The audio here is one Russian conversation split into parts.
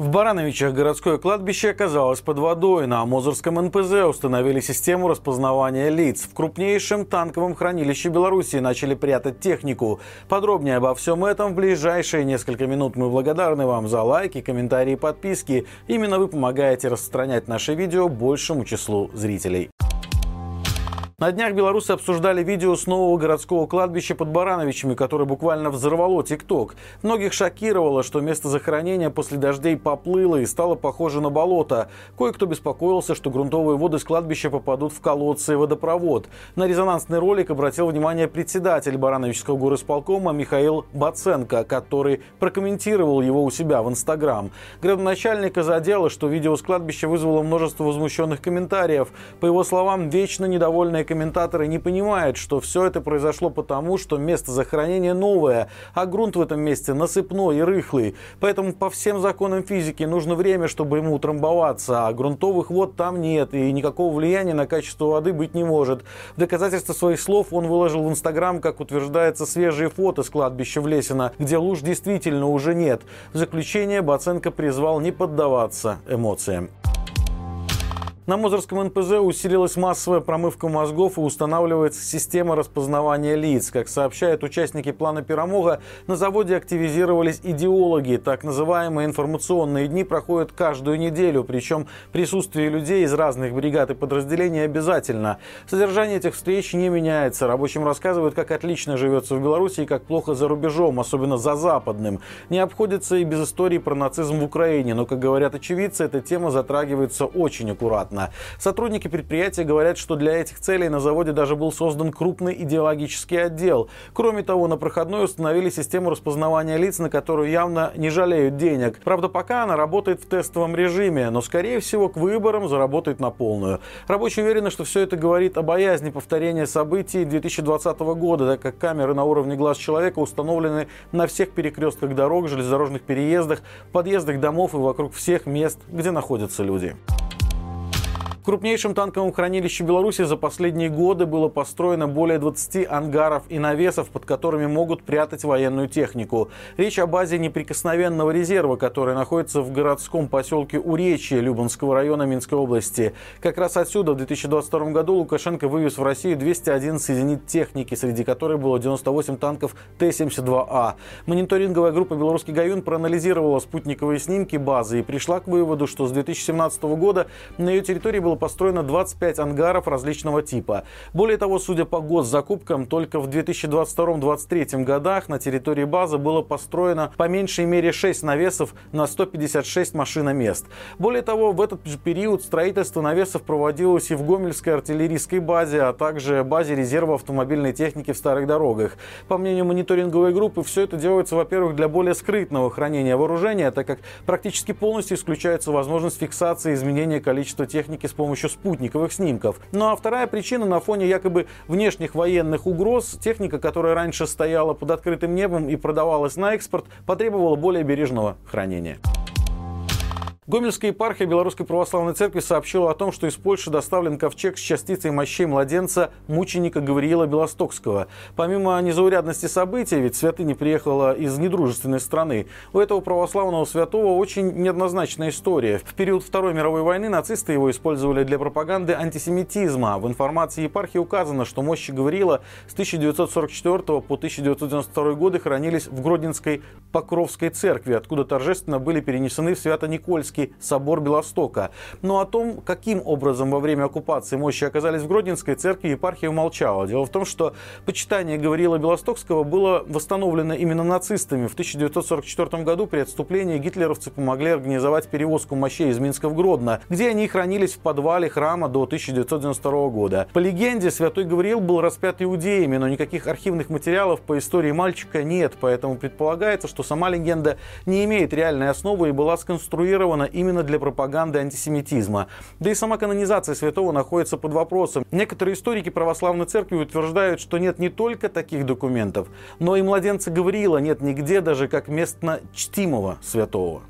В Барановичах городское кладбище оказалось под водой. На Мозырском НПЗ установили систему распознавания лиц. В крупнейшем танковом хранилище Беларуси начали прятать технику. Подробнее обо всем этом в ближайшие несколько минут. Мы благодарны вам за лайки, комментарии подписки. Именно вы помогаете распространять наше видео большему числу зрителей. На днях белорусы обсуждали видео с нового городского кладбища под Барановичами, которое буквально взорвало ТикТок. Многих шокировало, что место захоронения после дождей поплыло и стало похоже на болото. Кое-кто беспокоился, что грунтовые воды с кладбища попадут в колодцы и водопровод. На резонансный ролик обратил внимание председатель Барановичского горосполкома Михаил Баценко, который прокомментировал его у себя в Инстаграм. Градоначальника задело, что видео с кладбища вызвало множество возмущенных комментариев. По его словам, вечно недовольные комментаторы не понимают, что все это произошло потому, что место захоронения новое, а грунт в этом месте насыпной и рыхлый. Поэтому по всем законам физики нужно время, чтобы ему утрамбоваться, а грунтовых вод там нет, и никакого влияния на качество воды быть не может. В доказательство своих слов он выложил в Инстаграм, как утверждается, свежие фото с кладбища в Лесино, где луж действительно уже нет. В заключение Баценко призвал не поддаваться эмоциям. На Мозырском НПЗ усилилась массовая промывка мозгов и устанавливается система распознавания лиц. Как сообщают участники плана Пирамога, на заводе активизировались идеологи. Так называемые информационные дни проходят каждую неделю, причем присутствие людей из разных бригад и подразделений обязательно. Содержание этих встреч не меняется. Рабочим рассказывают, как отлично живется в Беларуси и как плохо за рубежом, особенно за западным. Не обходится и без истории про нацизм в Украине, но, как говорят очевидцы, эта тема затрагивается очень аккуратно бесплатно. Сотрудники предприятия говорят, что для этих целей на заводе даже был создан крупный идеологический отдел. Кроме того, на проходной установили систему распознавания лиц, на которую явно не жалеют денег. Правда, пока она работает в тестовом режиме, но, скорее всего, к выборам заработает на полную. Рабочие уверены, что все это говорит о боязни повторения событий 2020 года, так как камеры на уровне глаз человека установлены на всех перекрестках дорог, железнодорожных переездах, подъездах домов и вокруг всех мест, где находятся люди. В крупнейшем танковом хранилище Беларуси за последние годы было построено более 20 ангаров и навесов, под которыми могут прятать военную технику. Речь о базе неприкосновенного резерва, которая находится в городском поселке Уречье Любанского района Минской области. Как раз отсюда в 2022 году Лукашенко вывез в Россию 211 единиц техники, среди которой было 98 танков Т-72А. Мониторинговая группа «Белорусский Гаюн» проанализировала спутниковые снимки базы и пришла к выводу, что с 2017 года на ее территории было было построено 25 ангаров различного типа. Более того, судя по госзакупкам, только в 2022-2023 годах на территории базы было построено по меньшей мере 6 навесов на 156 машиномест. Более того, в этот же период строительство навесов проводилось и в Гомельской артиллерийской базе, а также базе резерва автомобильной техники в старых дорогах. По мнению мониторинговой группы, все это делается, во-первых, для более скрытного хранения вооружения, так как практически полностью исключается возможность фиксации изменения количества техники с помощью спутниковых снимков. Ну а вторая причина на фоне якобы внешних военных угроз, техника, которая раньше стояла под открытым небом и продавалась на экспорт, потребовала более бережного хранения. Гомельская епархия Белорусской Православной Церкви сообщила о том, что из Польши доставлен ковчег с частицей мощей младенца мученика Гавриила Белостокского. Помимо незаурядности событий, ведь святыня приехала из недружественной страны, у этого православного святого очень неоднозначная история. В период Второй мировой войны нацисты его использовали для пропаганды антисемитизма. В информации епархии указано, что мощи Гавриила с 1944 по 1992 годы хранились в Гродненской Покровской церкви, откуда торжественно были перенесены в Свято-Никольский Гродненский собор Белостока. Но о том, каким образом во время оккупации мощи оказались в Гродненской церкви, епархия умолчала. Дело в том, что почитание Гавриила Белостокского было восстановлено именно нацистами. В 1944 году при отступлении гитлеровцы помогли организовать перевозку мощей из Минска в Гродно, где они хранились в подвале храма до 1992 года. По легенде, святой Гавриил был распят иудеями, но никаких архивных материалов по истории мальчика нет, поэтому предполагается, что сама легенда не имеет реальной основы и была сконструирована именно для пропаганды антисемитизма. Да и сама канонизация святого находится под вопросом. Некоторые историки православной церкви утверждают, что нет не только таких документов, но и младенца Гавриила нет нигде даже как местно чтимого святого.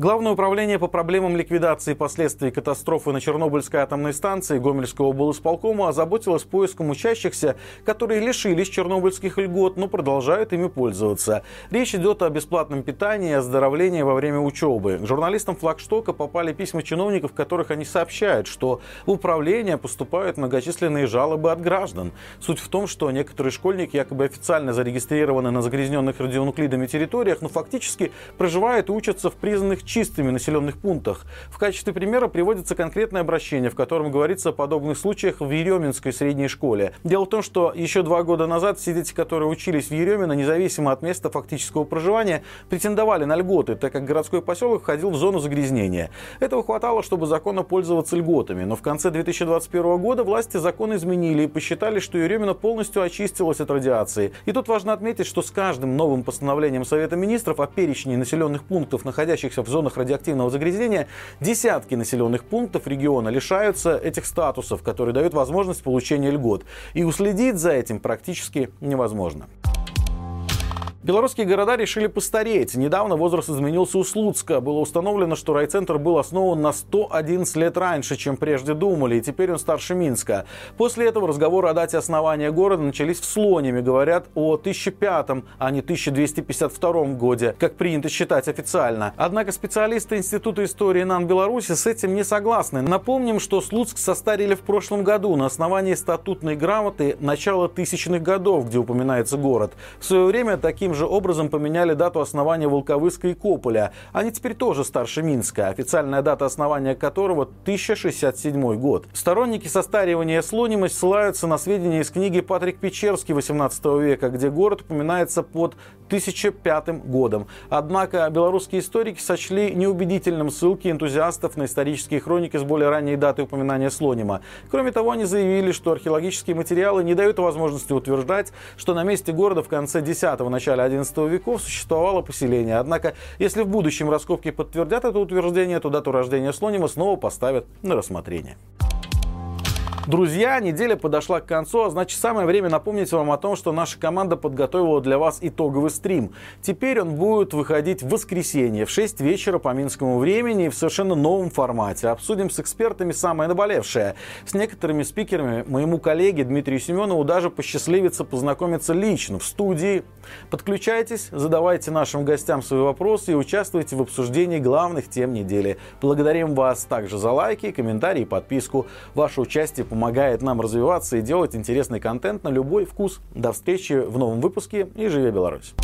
Главное управление по проблемам ликвидации последствий катастрофы на Чернобыльской атомной станции Гомельского облсполкома озаботилось поиском учащихся, которые лишились чернобыльских льгот, но продолжают ими пользоваться. Речь идет о бесплатном питании и оздоровлении во время учебы. К журналистам флагштока попали письма чиновников, в которых они сообщают, что в управление поступают многочисленные жалобы от граждан. Суть в том, что некоторые школьники якобы официально зарегистрированы на загрязненных радионуклидами территориях, но фактически проживают и учатся в признанных чистыми населенных пунктах. В качестве примера приводится конкретное обращение, в котором говорится о подобных случаях в Еременской средней школе. Дело в том, что еще два года назад все дети, которые учились в Еремино, независимо от места фактического проживания, претендовали на льготы, так как городской поселок входил в зону загрязнения. Этого хватало, чтобы законно пользоваться льготами. Но в конце 2021 года власти закон изменили и посчитали, что Еремино полностью очистилось от радиации. И тут важно отметить, что с каждым новым постановлением Совета министров о перечне населенных пунктов, находящихся в зоне зонах радиоактивного загрязнения десятки населенных пунктов региона лишаются этих статусов, которые дают возможность получения льгот. И уследить за этим практически невозможно. Белорусские города решили постареть. Недавно возраст изменился у Слуцка. Было установлено, что райцентр был основан на 111 лет раньше, чем прежде думали, и теперь он старше Минска. После этого разговоры о дате основания города начались в Слониме. Говорят о 1005, а не 1252 годе, как принято считать официально. Однако специалисты Института истории НАН Беларуси с этим не согласны. Напомним, что Слуцк состарили в прошлом году на основании статутной грамоты начала тысячных годов, где упоминается город. В свое время таким таким же образом поменяли дату основания Волковыска и Кополя. Они теперь тоже старше Минска, официальная дата основания которого 1067 год. Сторонники состаривания слонимость ссылаются на сведения из книги Патрик Печерский 18 века, где город упоминается под 1005 годом. Однако белорусские историки сочли неубедительным ссылки энтузиастов на исторические хроники с более ранней датой упоминания слонима. Кроме того, они заявили, что археологические материалы не дают возможности утверждать, что на месте города в конце 10-го, начале начале XI веков существовало поселение. Однако, если в будущем раскопки подтвердят это утверждение, то дату рождения Слонима снова поставят на рассмотрение. Друзья, неделя подошла к концу, а значит самое время напомнить вам о том, что наша команда подготовила для вас итоговый стрим. Теперь он будет выходить в воскресенье в 6 вечера по минскому времени в совершенно новом формате. Обсудим с экспертами самое наболевшее. С некоторыми спикерами моему коллеге Дмитрию Семенову даже посчастливится познакомиться лично в студии. Подключайтесь, задавайте нашим гостям свои вопросы и участвуйте в обсуждении главных тем недели. Благодарим вас также за лайки, комментарии и подписку. Ваше участие помогает нам развиваться и делать интересный контент на любой вкус. До встречи в новом выпуске и живи Беларусь!